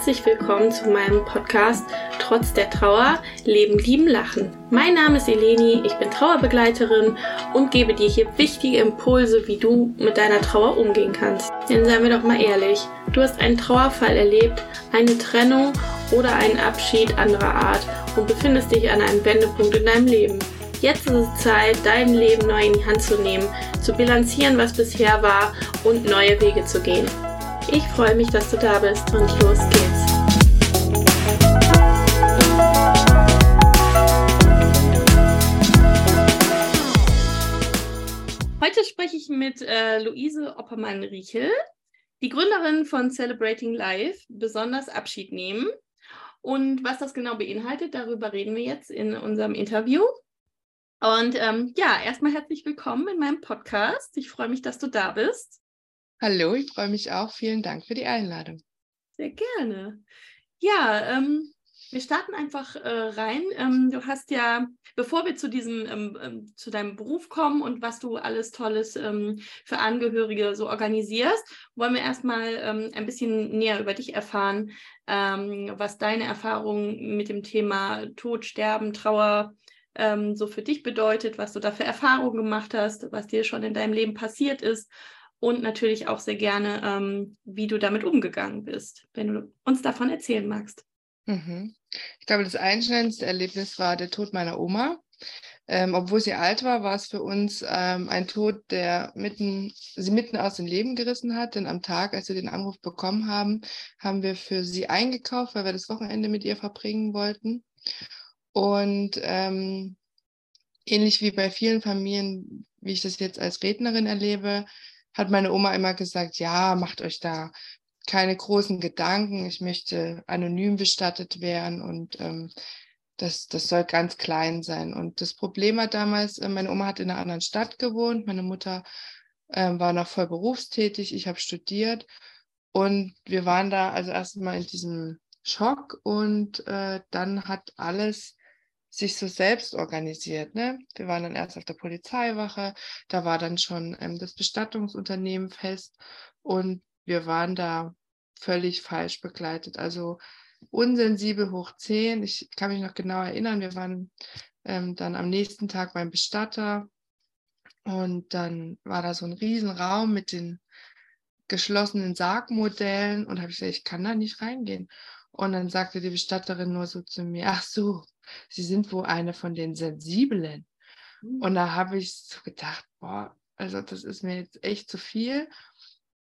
herzlich willkommen zu meinem Podcast Trotz der Trauer Leben, Lieben, Lachen. Mein Name ist Eleni, ich bin Trauerbegleiterin und gebe dir hier wichtige Impulse, wie du mit deiner Trauer umgehen kannst. Denn seien wir doch mal ehrlich, du hast einen Trauerfall erlebt, eine Trennung oder einen Abschied anderer Art und befindest dich an einem Wendepunkt in deinem Leben. Jetzt ist es Zeit, dein Leben neu in die Hand zu nehmen, zu bilanzieren, was bisher war und neue Wege zu gehen. Ich freue mich, dass du da bist und los geht's. Heute spreche ich mit äh, Luise Oppermann-Riechel, die Gründerin von Celebrating Life, besonders Abschied nehmen. Und was das genau beinhaltet, darüber reden wir jetzt in unserem Interview. Und ähm, ja, erstmal herzlich willkommen in meinem Podcast. Ich freue mich, dass du da bist. Hallo, ich freue mich auch. Vielen Dank für die Einladung. Sehr gerne. Ja, ähm, wir starten einfach äh, rein. Ähm, du hast ja, bevor wir zu diesem, ähm, ähm zu deinem Beruf kommen und was du alles Tolles ähm, für Angehörige so organisierst, wollen wir erstmal ähm, ein bisschen näher über dich erfahren, was deine Erfahrungen mit dem Thema Tod, Sterben, Trauer so für dich bedeutet, was du da für Erfahrungen gemacht hast, was dir schon in deinem Leben passiert ist und natürlich auch sehr gerne, ähm, wie du damit umgegangen bist, wenn du uns davon erzählen magst. Mhm. Ich glaube, das einschneidendste Erlebnis war der Tod meiner Oma. Ähm, obwohl sie alt war, war es für uns ähm, ein Tod, der mitten, sie mitten aus dem Leben gerissen hat. Denn am Tag, als wir den Anruf bekommen haben, haben wir für sie eingekauft, weil wir das Wochenende mit ihr verbringen wollten. Und ähm, ähnlich wie bei vielen Familien, wie ich das jetzt als Rednerin erlebe, hat meine Oma immer gesagt, ja, macht euch da keine großen Gedanken, ich möchte anonym bestattet werden und ähm, das, das soll ganz klein sein. Und das Problem war damals, äh, meine Oma hat in einer anderen Stadt gewohnt, meine Mutter äh, war noch voll berufstätig, ich habe studiert. Und wir waren da also erstmal in diesem Schock und äh, dann hat alles sich so selbst organisiert. Ne? Wir waren dann erst auf der Polizeiwache, da war dann schon ähm, das Bestattungsunternehmen fest und wir waren da völlig falsch begleitet. Also unsensibel hoch 10. Ich kann mich noch genau erinnern, wir waren ähm, dann am nächsten Tag beim Bestatter und dann war da so ein Riesenraum mit den geschlossenen Sargmodellen und habe ich gesagt, ich kann da nicht reingehen. Und dann sagte die Bestatterin nur so zu mir, ach so, Sie sind wohl eine von den Sensiblen. Mhm. Und da habe ich so gedacht, boah, also das ist mir jetzt echt zu viel.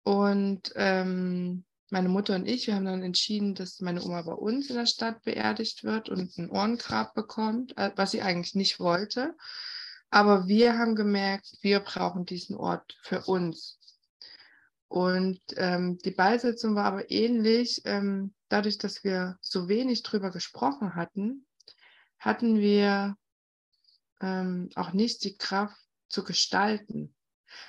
Und ähm, meine Mutter und ich, wir haben dann entschieden, dass meine Oma bei uns in der Stadt beerdigt wird und ein Ohrengrab bekommt, äh, was sie eigentlich nicht wollte. Aber wir haben gemerkt, wir brauchen diesen Ort für uns. Und ähm, die Beisetzung war aber ähnlich. Ähm, dadurch, dass wir so wenig drüber gesprochen hatten, hatten wir ähm, auch nicht die Kraft zu gestalten.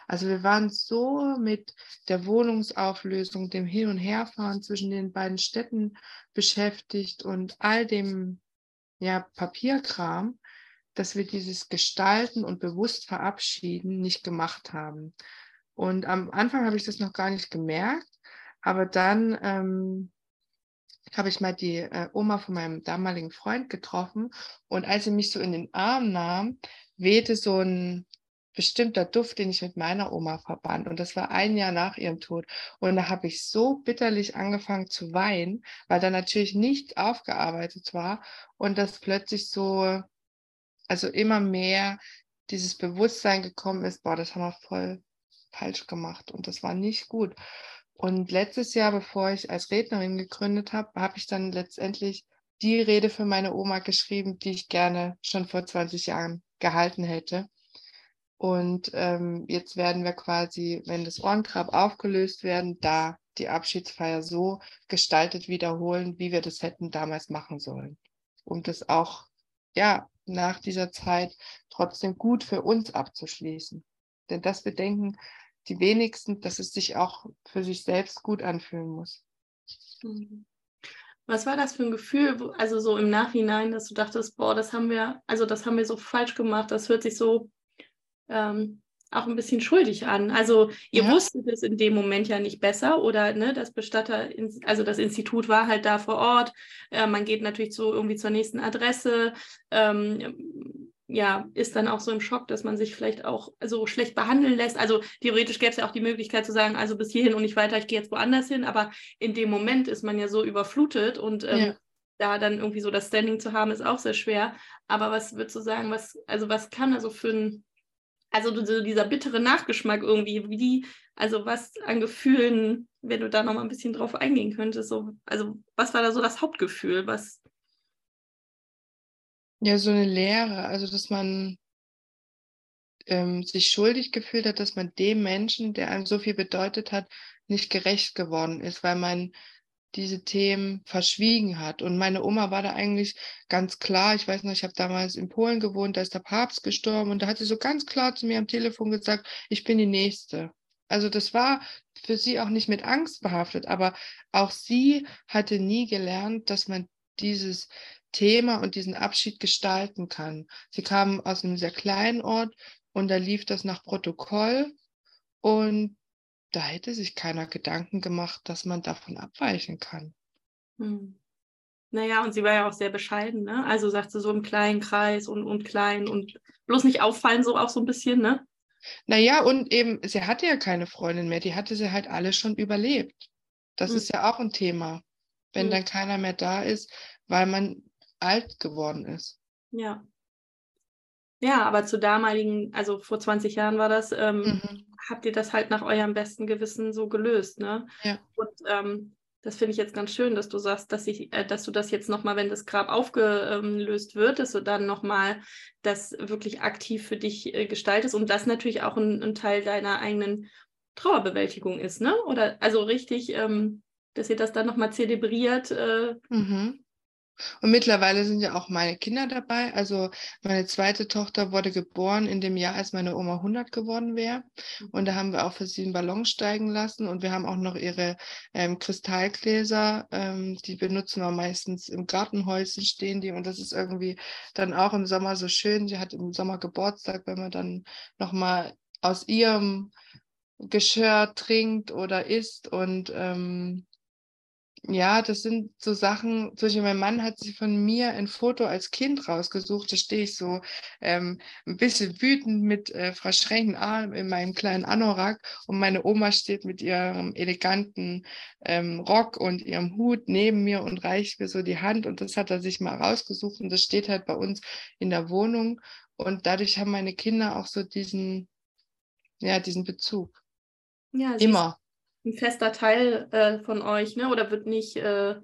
Also wir waren so mit der Wohnungsauflösung, dem Hin- und Herfahren zwischen den beiden Städten beschäftigt und all dem ja, Papierkram, dass wir dieses Gestalten und bewusst verabschieden nicht gemacht haben. Und am Anfang habe ich das noch gar nicht gemerkt, aber dann ähm, habe ich mal die äh, Oma von meinem damaligen Freund getroffen und als sie mich so in den Arm nahm, wehte so ein bestimmter Duft, den ich mit meiner Oma verband. Und das war ein Jahr nach ihrem Tod. Und da habe ich so bitterlich angefangen zu weinen, weil da natürlich nichts aufgearbeitet war und das plötzlich so, also immer mehr dieses Bewusstsein gekommen ist, boah, das haben wir voll falsch gemacht und das war nicht gut. Und letztes Jahr, bevor ich als Rednerin gegründet habe, habe ich dann letztendlich die Rede für meine Oma geschrieben, die ich gerne schon vor 20 Jahren gehalten hätte. Und ähm, jetzt werden wir quasi, wenn das Ohrengrab aufgelöst werden, da die Abschiedsfeier so gestaltet wiederholen, wie wir das hätten damals machen sollen. Um das auch, ja, nach dieser Zeit trotzdem gut für uns abzuschließen. Denn das Bedenken die wenigsten, dass es sich auch für sich selbst gut anfühlen muss. Mhm. Was war das für ein Gefühl, also so im Nachhinein, dass du dachtest, boah, das haben wir, also das haben wir so falsch gemacht, das hört sich so, ähm, auch ein bisschen schuldig an. Also ihr Ja. wusstet es in dem Moment ja nicht besser oder ne, das Bestatter, also das Institut war halt da vor Ort. Äh, man geht natürlich zu irgendwie zur nächsten Adresse. Ähm, ja, ist dann auch so im Schock, dass man sich vielleicht auch so schlecht behandeln lässt. Also theoretisch gäbe es ja auch die Möglichkeit zu sagen, also bis hierhin und nicht weiter, ich gehe jetzt woanders hin. Aber in dem Moment ist man ja so überflutet und ähm, Ja. da dann irgendwie so das Standing zu haben, ist auch sehr schwer. Aber was würdest du sagen, was, also was kann also für ein, also so dieser bittere Nachgeschmack irgendwie, wie die, also was an Gefühlen, wenn du da nochmal ein bisschen drauf eingehen könntest, so, also was war da so das Hauptgefühl, was, Ja, so eine Leere, also dass man ähm, sich schuldig gefühlt hat, dass man dem Menschen, der einem so viel bedeutet hat, nicht gerecht geworden ist, weil man diese Themen verschwiegen hat. Und meine Oma war da eigentlich ganz klar. Ich weiß noch, ich habe damals in Polen gewohnt, da ist der Papst gestorben und da hat sie so ganz klar zu mir am Telefon gesagt, ich bin die Nächste. Also das war für sie auch nicht mit Angst behaftet, aber auch sie hatte nie gelernt, dass man dieses Thema und diesen Abschied gestalten kann. Sie kam aus einem sehr kleinen Ort und da lief das nach Protokoll und da hätte sich keiner Gedanken gemacht, dass man davon abweichen kann. hm. Naja, und sie war ja auch sehr bescheiden, ne? Also sagt sie so im kleinen Kreis und, und klein und bloß nicht auffallen, so auch so ein bisschen, ne? Naja, und eben, sie hatte ja keine Freundin mehr, die hatte sie halt alle schon überlebt. Das Hm. ist ja auch ein Thema, wenn Hm. dann keiner mehr da ist, weil man alt geworden ist. Ja. Ja, aber zu damaligen, also vor 20 Jahren war das, ähm, Mhm. habt ihr das halt nach eurem besten Gewissen so gelöst, ne? Ja. Und ähm, das finde ich jetzt ganz schön, dass du sagst, dass ich, äh, dass du das jetzt nochmal, wenn das Grab aufgelöst wird, dass du dann nochmal das wirklich aktiv für dich äh, gestaltest und das natürlich auch ein, ein Teil deiner eigenen Trauerbewältigung ist, ne? Oder also richtig, ähm, dass ihr das dann nochmal zelebriert. Äh, Mhm. Und mittlerweile sind ja auch meine Kinder dabei. Also meine zweite Tochter wurde geboren in dem Jahr, als meine Oma 100 geworden wäre. Und da haben wir auch für sie einen Ballon steigen lassen. Und wir haben auch noch ihre ähm, Kristallgläser. Ähm, die benutzen wir meistens im Gartenhäuschen stehen die. Und das ist irgendwie dann auch im Sommer so schön. Sie hat im Sommer Geburtstag, wenn man dann nochmal aus ihrem Geschirr trinkt oder isst. Und ähm, ja, das sind so Sachen, zum Beispiel mein Mann hat sich von mir ein Foto als Kind rausgesucht, da stehe ich so ähm, ein bisschen wütend mit äh, verschränkten Armen in meinem kleinen Anorak und meine Oma steht mit ihrem eleganten ähm, Rock und ihrem Hut neben mir und reicht mir so die Hand und das hat er sich mal rausgesucht und das steht halt bei uns in der Wohnung und dadurch haben meine Kinder auch so diesen, ja, diesen Bezug. ja, Immer. Ein fester Teil äh, von euch, ne? Oder wird nicht, äh,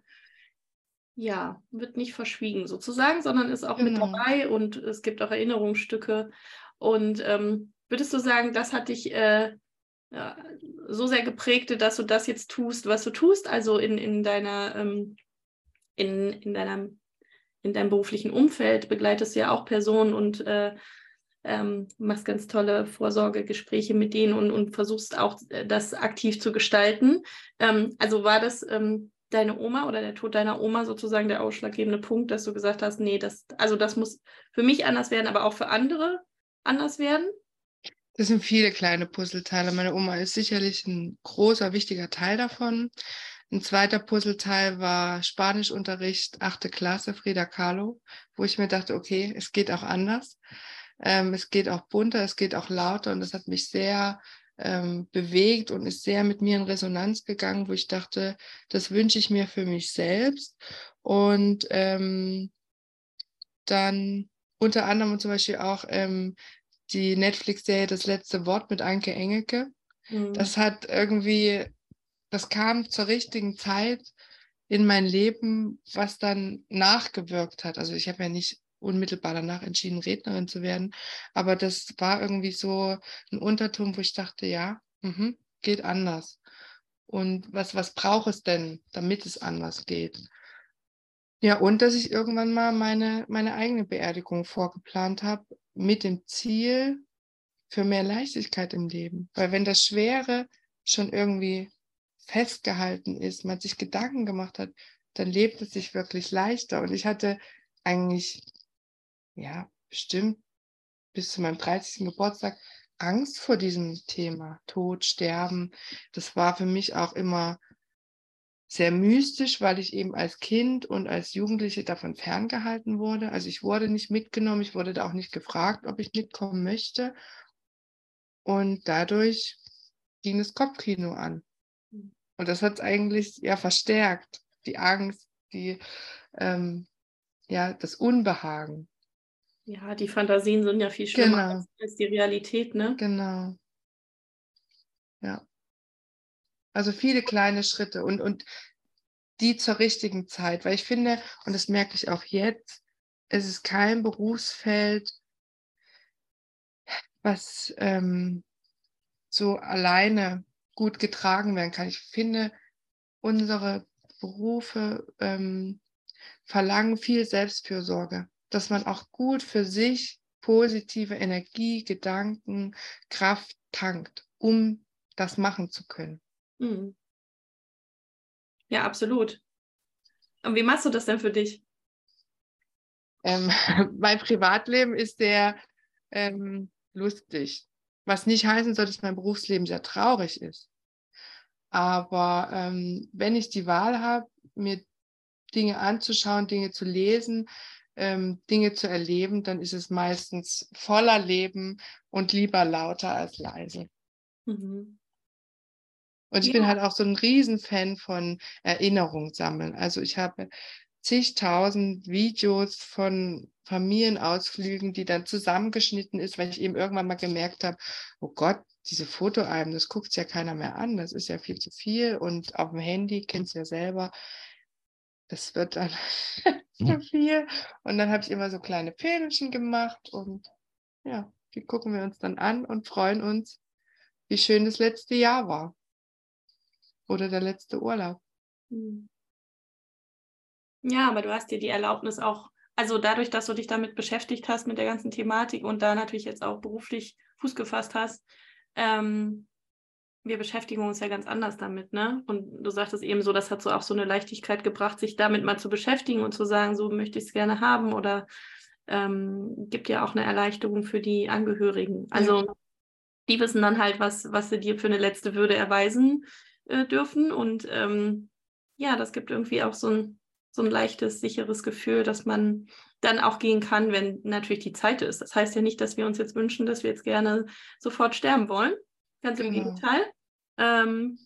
ja, wird nicht verschwiegen sozusagen, sondern ist auch mit Genau. dabei und es gibt auch Erinnerungsstücke. Und ähm, würdest du sagen, das hat dich äh, ja, so sehr geprägt, dass du das jetzt tust, was du tust, also in, in deiner, ähm, in, in deiner, in deinem beruflichen Umfeld begleitest du ja auch Personen und äh, ähm, machst ganz tolle Vorsorgegespräche mit denen und, und versuchst auch äh, das aktiv zu gestalten. Ähm, also war das ähm, deine Oma oder der Tod deiner Oma sozusagen der ausschlaggebende Punkt, dass du gesagt hast, nee, das, also das muss für mich anders werden, aber auch für andere anders werden? Das sind viele kleine Puzzleteile. Meine Oma ist sicherlich ein großer, wichtiger Teil davon. Ein zweiter Puzzleteil war Spanischunterricht, achte Klasse, Frida Kahlo, wo ich mir dachte, okay, es geht auch anders. Ähm, es geht auch bunter, es geht auch lauter und das hat mich sehr ähm, bewegt und ist sehr mit mir in Resonanz gegangen, wo ich dachte, das wünsche ich mir für mich selbst. Und ähm, dann unter anderem zum Beispiel auch ähm, die Netflix-Serie Das letzte Wort mit Anke Engelke. Mhm. Das hat irgendwie, das kam zur richtigen Zeit in mein Leben, was dann nachgewirkt hat. Also ich habe ja nicht unmittelbar danach entschieden, Rednerin zu werden, aber das war irgendwie so ein Unterton, wo ich dachte, ja, mhm, geht anders. Und was, was braucht es denn, damit es anders geht? Ja, und dass ich irgendwann mal meine, meine eigene Beerdigung vorgeplant habe, mit dem Ziel für mehr Leichtigkeit im Leben. Weil wenn das Schwere schon irgendwie festgehalten ist, man sich Gedanken gemacht hat, dann lebt es sich wirklich leichter. Und ich hatte eigentlich, ja, bestimmt bis zu meinem 30. Geburtstag Angst vor diesem Thema, Tod, Sterben. Das war für mich auch immer sehr mystisch, weil ich eben als Kind und als Jugendliche davon ferngehalten wurde. Also ich wurde nicht mitgenommen, ich wurde da auch nicht gefragt, ob ich mitkommen möchte. Und dadurch ging das Kopfkino an. Und das hat es eigentlich ja verstärkt, die Angst, die, ähm, ja, das Unbehagen. Ja, die Fantasien sind ja viel schlimmer genau. als, die Realität, ne? Genau. Ja. Also viele kleine Schritte und, und die zur richtigen Zeit, weil ich finde, und das merke ich auch jetzt, es ist kein Berufsfeld, was ähm, so alleine gut getragen werden kann. Ich finde, unsere Berufe ähm, verlangen viel Selbstfürsorge, dass man auch gut für sich positive Energie, Gedanken, Kraft tankt, um das machen zu können. Mhm. Ja, absolut. Und wie machst du das denn für dich? Ähm, mein Privatleben ist sehr ähm, lustig. Was nicht heißen soll, dass mein Berufsleben sehr traurig ist. Aber ähm, wenn ich die Wahl habe, mir Dinge anzuschauen, Dinge zu lesen, ähm, Dinge zu erleben, dann ist es meistens voller Leben und lieber lauter als leise. Mhm. Und ich ja. bin halt auch so ein Riesenfan von Erinnerung sammeln. Also ich habe zigtausend Videos von Familienausflügen, die dann zusammengeschnitten ist, weil ich eben irgendwann mal gemerkt habe, oh Gott, diese Fotoalben, das guckt ja keiner mehr an, das ist ja viel zu viel und auf dem Handy, kennst du ja selber, das wird dann zu viel. Und dann habe ich immer so kleine Filmchen gemacht und ja, die gucken wir uns dann an und freuen uns, wie schön das letzte Jahr war oder der letzte Urlaub. Hm. Ja, aber du hast dir die Erlaubnis auch, also dadurch, dass du dich damit beschäftigt hast mit der ganzen Thematik und da natürlich jetzt auch beruflich Fuß gefasst hast, ähm, wir beschäftigen uns ja ganz anders damit, ne? Und du sagtest eben so, das hat so auch so eine Leichtigkeit gebracht, sich damit mal zu beschäftigen und zu sagen, so möchte ich es gerne haben oder ähm, gibt ja auch eine Erleichterung für die Angehörigen. Also ja. die wissen dann halt, was, was sie dir für eine letzte Würde erweisen äh, dürfen. Und ähm, ja, das gibt irgendwie auch so ein, so ein leichtes, sicheres Gefühl, dass man dann auch gehen kann, wenn natürlich die Zeit ist. Das heißt ja nicht, dass wir uns jetzt wünschen, dass wir jetzt gerne sofort sterben wollen. Ganz im genau. Gegenteil. Ähm,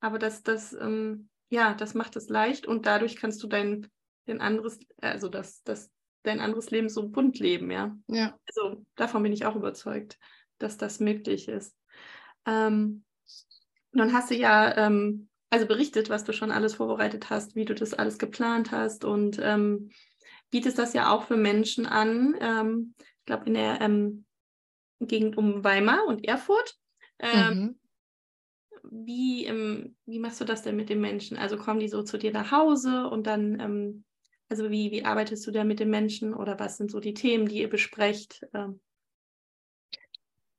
aber das, das, ähm, ja, das macht es leicht und dadurch kannst du dein, dein anderes, also das, das, dein anderes Leben so bunt leben, ja. Ja. Also davon bin ich auch überzeugt, dass das möglich ist. Ähm, nun hast du ja ähm, also berichtet, was du schon alles vorbereitet hast, wie du das alles geplant hast und ähm, bietest das ja auch für Menschen an. Ähm, ich glaube, in der ähm, Gegend um Weimar und Erfurt. Ähm, mhm. Wie, ähm, wie machst du das denn mit den Menschen? Also kommen die so zu dir nach Hause und dann, ähm, also wie, wie arbeitest du da mit den Menschen oder was sind so die Themen, die ihr besprecht? Ähm?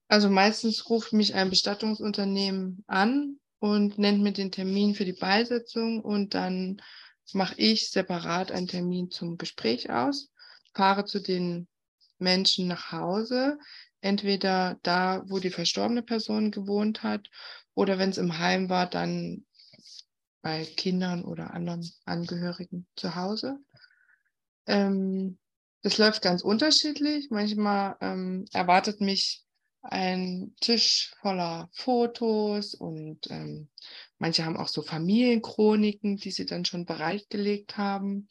Also meistens ruft mich ein Bestattungsunternehmen an und nennt mir den Termin für die Beisetzung und dann mache ich separat einen Termin zum Gespräch aus, fahre zu den Menschen nach Hause, entweder da, wo die verstorbene Person gewohnt hat oder wenn es im Heim war, dann bei Kindern oder anderen Angehörigen zu Hause. Ähm, das läuft ganz unterschiedlich. Manchmal ähm, erwartet mich ein Tisch voller Fotos und ähm, manche haben auch so Familienchroniken, die sie dann schon bereitgelegt haben.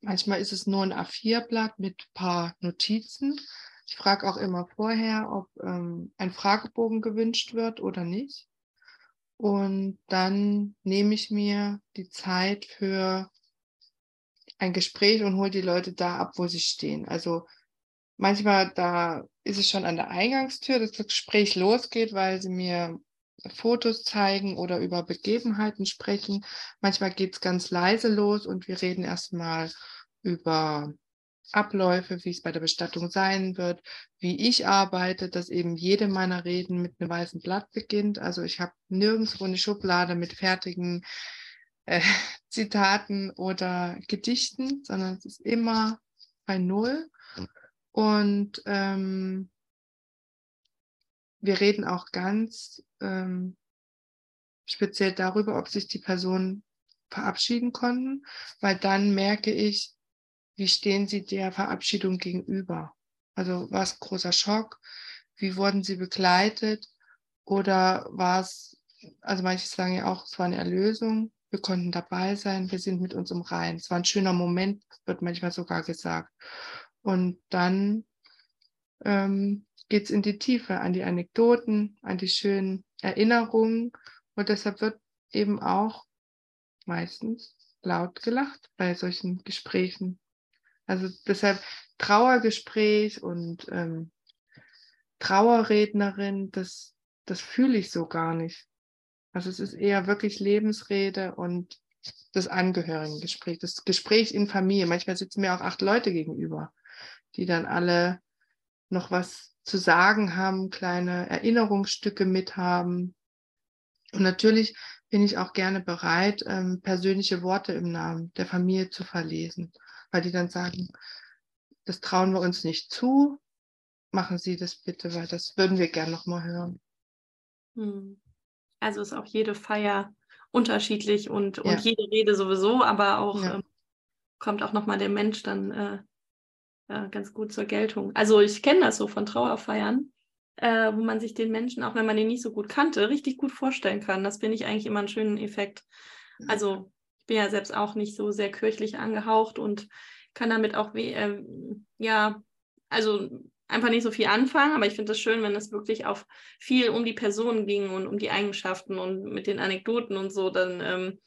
Manchmal ist es nur ein A4-Blatt mit ein paar Notizen. Ich frage auch immer vorher, ob ähm, ein Fragebogen gewünscht wird oder nicht. Und dann nehme ich mir die Zeit für ein Gespräch und hole die Leute da ab, wo sie stehen. Also manchmal da ist es schon an der Eingangstür, dass das Gespräch losgeht, weil sie mir Fotos zeigen oder über Begebenheiten sprechen. Manchmal geht es ganz leise los und wir reden erstmal über Abläufe, wie es bei der Bestattung sein wird, wie ich arbeite, dass eben jede meiner Reden mit einem weißen Blatt beginnt. Also ich habe nirgendwo eine Schublade mit fertigen äh, Zitaten oder Gedichten, sondern es ist immer bei Null. Und ähm, wir reden auch ganz ähm, speziell darüber, ob sich die Personen verabschieden konnten, weil dann merke ich, wie stehen sie der Verabschiedung gegenüber. Also war es ein großer Schock? Wie wurden sie begleitet? Oder war es, also manche sagen ja auch, es war eine Erlösung, wir konnten dabei sein, wir sind mit uns im Rein. Es war ein schöner Moment, wird manchmal sogar gesagt. Und dann ähm, geht es in die Tiefe, an die Anekdoten, an die schönen Erinnerungen. Und deshalb wird eben auch meistens laut gelacht bei solchen Gesprächen. Also deshalb Trauergespräch und ähm, Trauerrednerin, das, das fühle ich so gar nicht. Also es ist eher wirklich Lebensrede und das Angehörigengespräch, das Gespräch in Familie. Manchmal sitzen mir auch acht Leute gegenüber, die dann alle noch was zu sagen haben, kleine Erinnerungsstücke mithaben. Und natürlich bin ich auch gerne bereit, ähm, persönliche Worte im Namen der Familie zu verlesen, weil die dann sagen, das trauen wir uns nicht zu, machen Sie das bitte, weil das würden wir gerne nochmal hören. Hm. Also ist auch jede Feier unterschiedlich und, und ja. jede Rede sowieso, aber auch ja. ähm, kommt auch nochmal der Mensch dann äh, äh, ganz gut zur Geltung. Also ich kenne das so von Trauerfeiern, äh, wo man sich den Menschen, auch wenn man den nicht so gut kannte, richtig gut vorstellen kann. Das finde ich eigentlich immer einen schönen Effekt. Also bin ja selbst auch nicht so sehr kirchlich angehaucht und kann damit auch, äh, ja, also einfach nicht so viel anfangen, aber ich finde es schön, wenn es wirklich auf viel um die Person ging und um die Eigenschaften und mit den Anekdoten und so, dann ähm,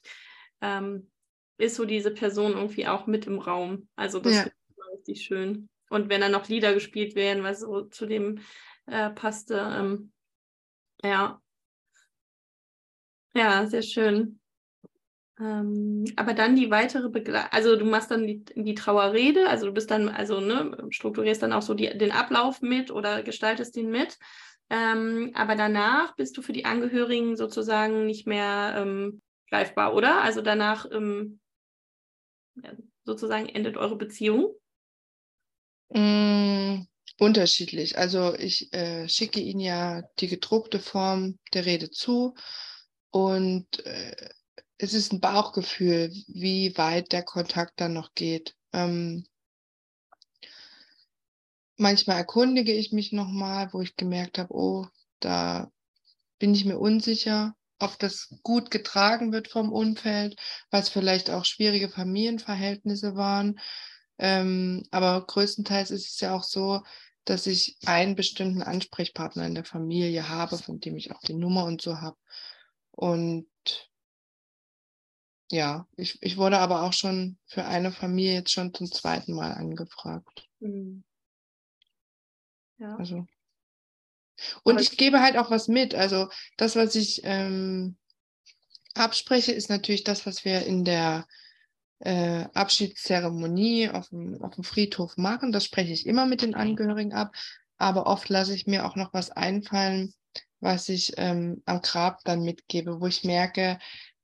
ähm, ist so diese Person irgendwie auch mit im Raum. Also das ja. ist richtig schön. Und wenn dann noch Lieder gespielt werden, was so zu dem äh, passte, ähm, ja. Ja, sehr schön. Ähm, aber dann die weitere Begleitung, also du machst dann die, die Trauerrede, also du bist dann, also ne, strukturierst dann auch so die, den Ablauf mit oder gestaltest ihn mit. Ähm, aber danach bist du für die Angehörigen sozusagen nicht mehr ähm, greifbar, oder? Also danach ähm, sozusagen endet eure Beziehung? Mm, unterschiedlich. Also ich äh, schicke Ihnen ja die gedruckte Form der Rede zu und äh, es ist ein Bauchgefühl, wie weit der Kontakt dann noch geht. Ähm, manchmal erkundige ich mich nochmal, wo ich gemerkt habe, oh, da bin ich mir unsicher, ob das gut getragen wird vom Umfeld, weil es vielleicht auch schwierige Familienverhältnisse waren. Ähm, aber größtenteils ist es ja auch so, dass ich einen bestimmten Ansprechpartner in der Familie habe, von dem ich auch die Nummer und so habe. Und ja, ich, ich wurde aber auch schon für eine Familie jetzt schon zum zweiten Mal angefragt. Mhm. Ja. Also. Und aber ich gebe halt auch was mit. Also das, was ich ähm, abspreche, ist natürlich das, was wir in der äh, Abschiedszeremonie auf dem, auf dem Friedhof machen. Das spreche ich immer mit den Angehörigen ab. Aber oft lasse ich mir auch noch was einfallen, was ich ähm, am Grab dann mitgebe, wo ich merke,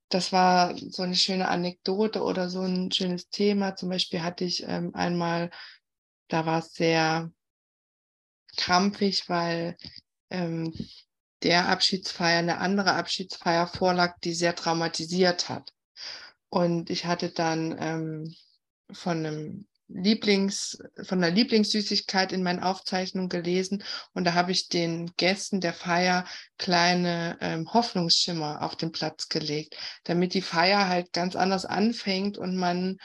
das war so eine schöne Anekdote oder so ein schönes Thema. Zum Beispiel hatte ich ähm, einmal, da war es sehr krampfig, weil ähm, der Abschiedsfeier eine andere Abschiedsfeier vorlag, die sehr traumatisiert hat. Und ich hatte dann ähm, von einem Lieblings, von der Lieblingssüßigkeit in meinen Aufzeichnungen gelesen und da habe ich den Gästen der Feier kleine ähm, Hoffnungsschimmer auf den Platz gelegt, damit die Feier halt ganz anders anfängt und man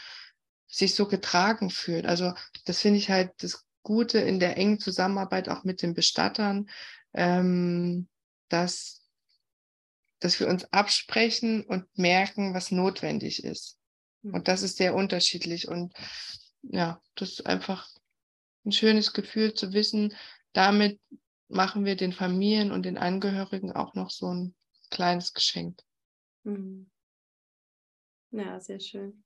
sich so getragen fühlt. Also das finde ich halt das Gute in der engen Zusammenarbeit auch mit den Bestattern, ähm, dass, dass wir uns absprechen und merken, was notwendig ist. Und mhm. das ist sehr unterschiedlich. Und ja, das ist einfach ein schönes Gefühl zu wissen, damit machen wir den Familien und den Angehörigen auch noch so ein kleines Geschenk. Mhm. Ja, sehr schön.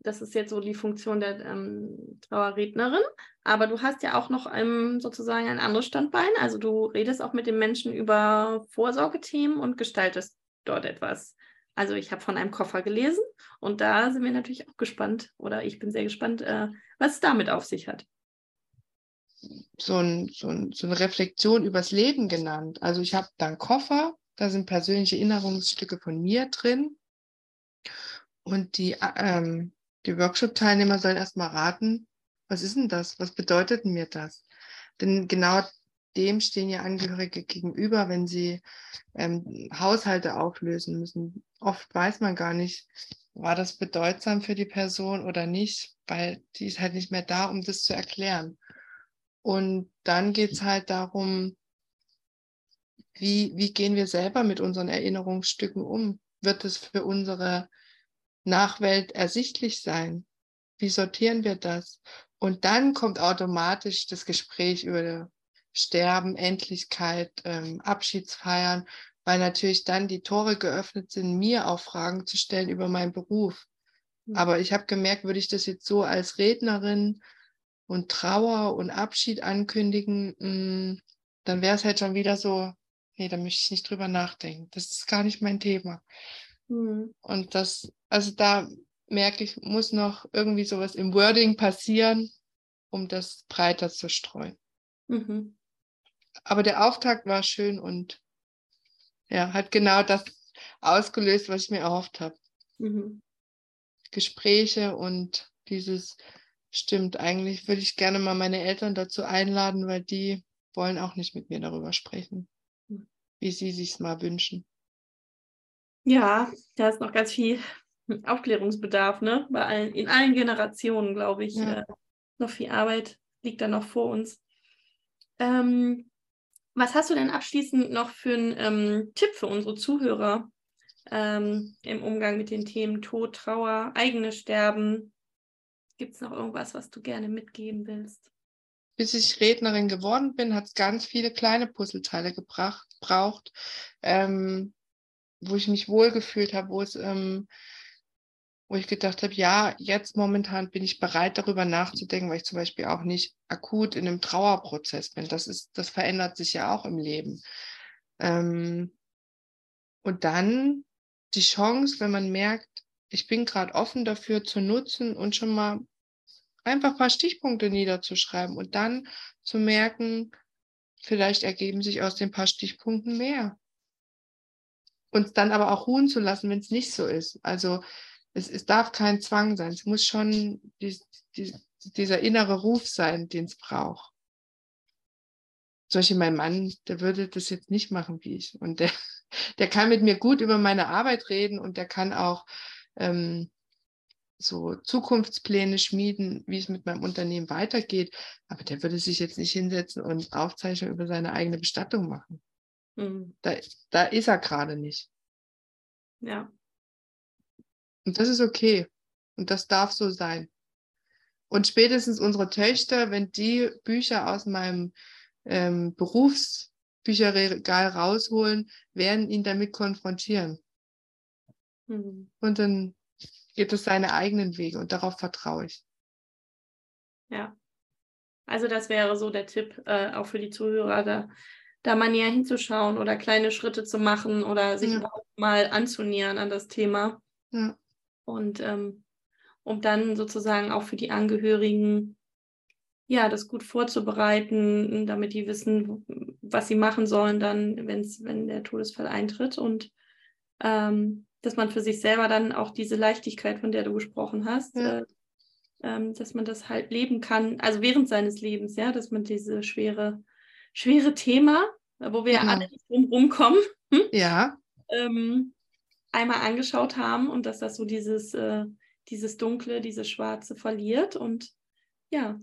Das ist jetzt so die Funktion der ähm, Trauerrednerin. Aber du hast ja auch noch ähm, sozusagen ein anderes Standbein. Also du redest auch mit den Menschen über Vorsorgethemen und gestaltest dort etwas. Also ich habe von einem Koffer gelesen und da sind wir natürlich auch gespannt oder ich bin sehr gespannt, äh, was es damit auf sich hat. so, ein, so, ein, so eine Reflexion übers Leben genannt. Also ich habe da einen Koffer, da sind persönliche Erinnerungsstücke von mir drin. Und die, ähm, die Workshop-Teilnehmer sollen erstmal raten, was ist denn das? Was bedeutet mir das? Denn genau dem stehen ja Angehörige gegenüber, wenn sie ähm, Haushalte auflösen müssen. Oft weiß man gar nicht, war das bedeutsam für die Person oder nicht, weil die ist halt nicht mehr da, um das zu erklären. Und dann geht es halt darum, wie, wie gehen wir selber mit unseren Erinnerungsstücken um? Wird es für unsere Nachwelt ersichtlich sein? Wie sortieren wir das? Und dann kommt automatisch das Gespräch über Sterben, Endlichkeit, ähm, Abschiedsfeiern, weil natürlich dann die Tore geöffnet sind, mir auch Fragen zu stellen über meinen Beruf. Mhm. Aber ich habe gemerkt, würde ich das jetzt so als Rednerin und Trauer und Abschied ankündigen, mh, hm, dann wäre es halt schon wieder so, nee, da möchte ich nicht drüber nachdenken. Das ist gar nicht mein Thema. Mhm. Und das, also da merke ich, muss noch irgendwie sowas im Wording passieren, um das breiter zu streuen. Mhm. Aber der Auftakt war schön und ja, hat genau das ausgelöst, was ich mir erhofft habe. Mhm. Gespräche und dieses stimmt. Eigentlich würde ich gerne mal meine Eltern dazu einladen, weil die wollen auch nicht mit mir darüber sprechen, hm. wie sie sich mal wünschen. Ja, da ist noch ganz viel Aufklärungsbedarf, ne? Bei allen, in allen Generationen, glaube ich. Ja. Äh, noch viel Arbeit liegt da noch vor uns. Ähm, was hast du denn abschließend noch für einen ähm, Tipp für unsere Zuhörer ähm, im Umgang mit den Themen Tod, Trauer, eigene Sterben? Gibt es noch irgendwas, was du gerne mitgeben willst? Bis ich Rednerin geworden bin, hat es ganz viele kleine Puzzleteile gebracht, braucht, ähm, wo ich mich wohlgefühlt habe, wo es ähm, wo ich gedacht habe, ja, jetzt momentan bin ich bereit, darüber nachzudenken, weil ich zum Beispiel auch nicht akut in einem Trauerprozess bin. Das ist, das verändert sich ja auch im Leben. Ähm, und dann die Chance, wenn man merkt, ich bin gerade offen dafür zu nutzen und schon mal einfach ein paar Stichpunkte niederzuschreiben und dann zu merken, vielleicht ergeben sich aus den paar Stichpunkten mehr. Und dann aber auch ruhen zu lassen, wenn es nicht so ist. Also es, es darf kein Zwang sein. Es muss schon die, die, dieser innere Ruf sein, den es braucht. Solche mein Mann, der würde das jetzt nicht machen wie ich. Und der, der kann mit mir gut über meine Arbeit reden und der kann auch ähm, so Zukunftspläne schmieden, wie es mit meinem Unternehmen weitergeht. Aber der würde sich jetzt nicht hinsetzen und Aufzeichnungen über seine eigene Bestattung machen. Mhm. Da, da ist er gerade nicht. Ja. Und das ist okay. Und das darf so sein. Und spätestens unsere Töchter, wenn die Bücher aus meinem ähm, Berufsbücherregal rausholen, werden ihn damit konfrontieren. Mhm. Und dann geht es seine eigenen Wege und darauf vertraue ich. Ja. Also das wäre so der Tipp äh, auch für die Zuhörer, da, da mal näher hinzuschauen oder kleine Schritte zu machen oder sich ja. mal anzunähern an das Thema. Ja. Und ähm, um dann sozusagen auch für die Angehörigen ja, das gut vorzubereiten, damit die wissen, was sie machen sollen, dann, wenn's, wenn der Todesfall eintritt. Und ähm, dass man für sich selber dann auch diese Leichtigkeit, von der du gesprochen hast, ja. äh, ähm, dass man das halt leben kann, also während seines Lebens, ja, dass man diese schwere, schwere Thema, wo wir ja alle nicht drum rumkommen, hm? ja. ähm, einmal angeschaut haben und dass das so dieses, äh, dieses Dunkle, dieses Schwarze verliert und ja,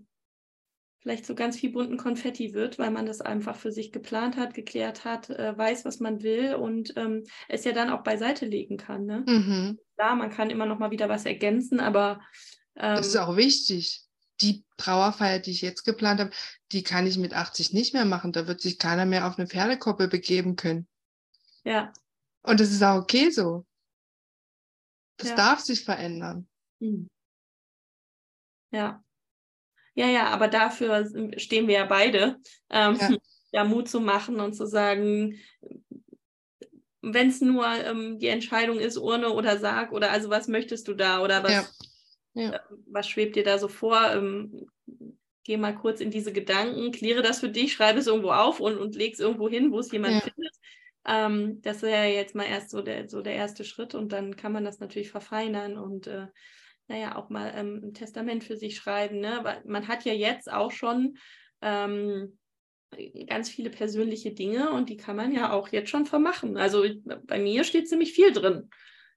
vielleicht so ganz viel bunten Konfetti wird, weil man das einfach für sich geplant hat, geklärt hat, äh, weiß, was man will und ähm, es ja dann auch beiseite legen kann. Ne? Mhm. Klar, man kann immer noch mal wieder was ergänzen, aber ähm, das ist auch wichtig. Die Trauerfeier, die ich jetzt geplant habe, die kann ich mit 80 nicht mehr machen. Da wird sich keiner mehr auf eine Pferdekoppe begeben können. Ja. Und das ist auch okay so. Das ja. darf sich verändern. Hm. Ja. Ja, ja, aber dafür stehen wir ja beide, ähm, ja. ja. Mut zu machen und zu sagen, wenn es nur ähm, die Entscheidung ist, Urne oder Sarg oder also was möchtest du da oder was, ja. Ja. Äh, was schwebt dir da so vor? Ähm, geh mal kurz in diese Gedanken, kläre das für dich, schreibe es irgendwo auf und, und leg es irgendwo hin, wo es jemand findet. Ähm, das wäre jetzt mal erst so der, so der erste Schritt und dann kann man das natürlich verfeinern und äh, naja, auch mal ähm, ein Testament für sich schreiben. Ne? Weil man hat ja jetzt auch schon ähm, ganz viele persönliche Dinge und die kann man ja auch jetzt schon vermachen. Also bei mir steht ziemlich viel drin.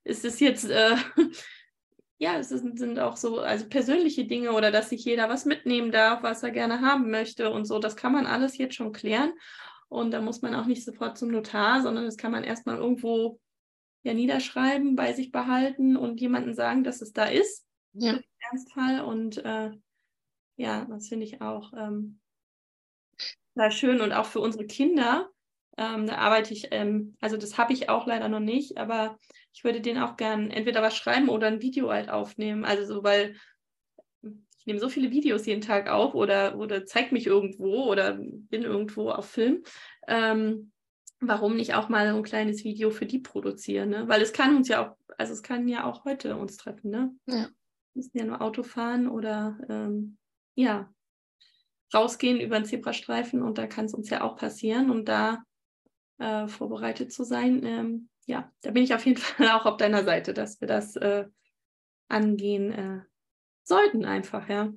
Ist es jetzt, äh, ja, es ist, sind auch so, also persönliche Dinge oder dass sich jeder was mitnehmen darf, was er gerne haben möchte und so. Das kann man alles jetzt schon klären. Und da muss man auch nicht sofort zum Notar, sondern das kann man erstmal irgendwo ja niederschreiben, bei sich behalten und jemandem sagen, dass es da ist. Ja. Im Ernstfall. Und äh, ja, das finde ich auch ähm, sehr schön. Und auch für unsere Kinder, ähm, da arbeite ich, ähm, also das habe ich auch leider noch nicht, aber ich würde denen auch gern entweder was schreiben oder ein Video halt aufnehmen. Also so, weil ich nehme so viele Videos jeden Tag auf oder, oder zeige mich irgendwo oder bin irgendwo auf Film. Ähm, warum nicht auch mal ein kleines Video für die produzieren? Ne? Weil es kann uns ja auch, also es kann ja auch heute uns treffen, ne? Ja. Wir müssen ja nur Auto fahren oder ähm, ja, rausgehen über den Zebrastreifen und da kann es uns ja auch passieren und da äh, vorbereitet zu sein, ähm, ja, da bin ich auf jeden Fall auch auf deiner Seite, dass wir das äh, angehen äh, sollten einfach, ja.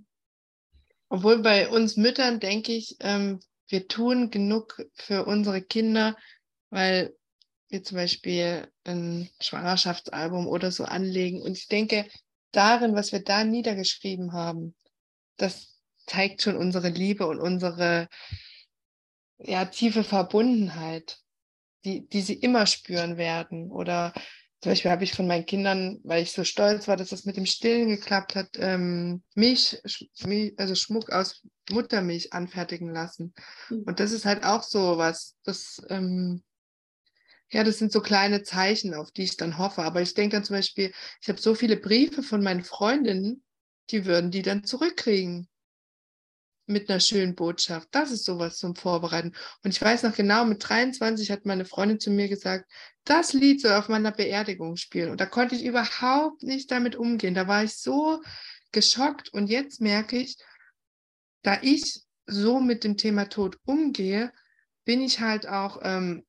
Obwohl bei uns Müttern denke ich, ähm, wir tun genug für unsere Kinder, weil wir zum Beispiel ein Schwangerschaftsalbum oder so anlegen. Und ich denke, darin, was wir da niedergeschrieben haben, das zeigt schon unsere Liebe und unsere ja, tiefe Verbundenheit die, die sie immer spüren werden. Oder zum Beispiel habe ich von meinen Kindern, weil ich so stolz war, dass das mit dem Stillen geklappt hat, ähm, Milch, also Schmuck aus Muttermilch anfertigen lassen. Mhm. Und das ist halt auch so was, das, ähm, ja, das sind so kleine Zeichen, auf die ich dann hoffe. Aber ich denke dann zum Beispiel, ich habe so viele Briefe von meinen Freundinnen, die würden die dann zurückkriegen mit einer schönen Botschaft. Das ist sowas zum Vorbereiten. Und ich weiß noch genau, mit 23 hat meine Freundin zu mir gesagt, das Lied soll auf meiner Beerdigung spielen. Und da konnte ich überhaupt nicht damit umgehen. Da war ich so geschockt. Und jetzt merke ich, da ich so mit dem Thema Tod umgehe, bin ich halt auch ähm,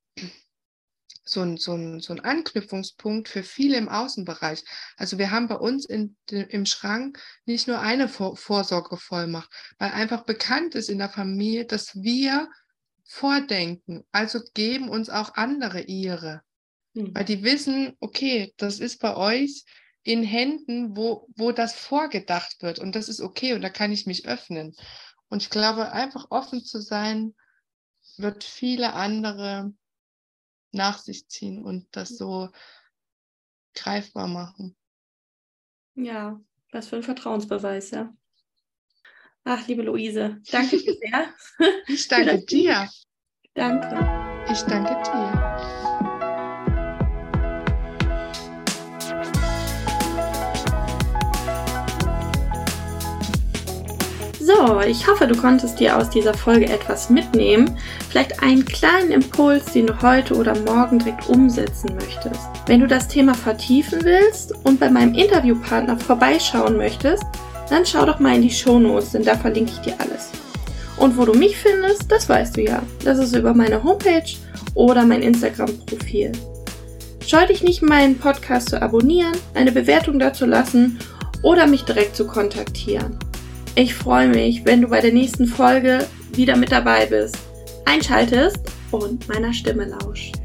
so ein, so, ein, so ein Anknüpfungspunkt für viele im Außenbereich. Also wir haben bei uns in, im Schrank nicht nur eine Vor Vorsorgevollmacht, weil einfach bekannt ist in der Familie, dass wir vordenken. Also geben uns auch andere ihre. Mhm. Weil die wissen, okay, das ist bei euch in Händen, wo, wo das vorgedacht wird und das ist okay und da kann ich mich öffnen. Und ich glaube, einfach offen zu sein, wird viele andere nach sich ziehen und das so greifbar machen. Ja, was für ein Vertrauensbeweis, ja. Ach, liebe Luise, danke dir sehr. Ich danke dir. Danke. Ich danke dir. Ich hoffe, du konntest dir aus dieser Folge etwas mitnehmen. Vielleicht einen kleinen Impuls, den du heute oder morgen direkt umsetzen möchtest. Wenn du das Thema vertiefen willst und bei meinem Interviewpartner vorbeischauen möchtest, dann schau doch mal in die Shownotes, denn da verlinke ich dir alles. Und wo du mich findest, das weißt du ja. Das ist über meine Homepage oder mein Instagram-Profil. Scheu dich nicht, meinen Podcast zu abonnieren, eine Bewertung dazu lassen oder mich direkt zu kontaktieren. Ich freue mich, wenn du bei der nächsten Folge wieder mit dabei bist, einschaltest und meiner Stimme lauscht.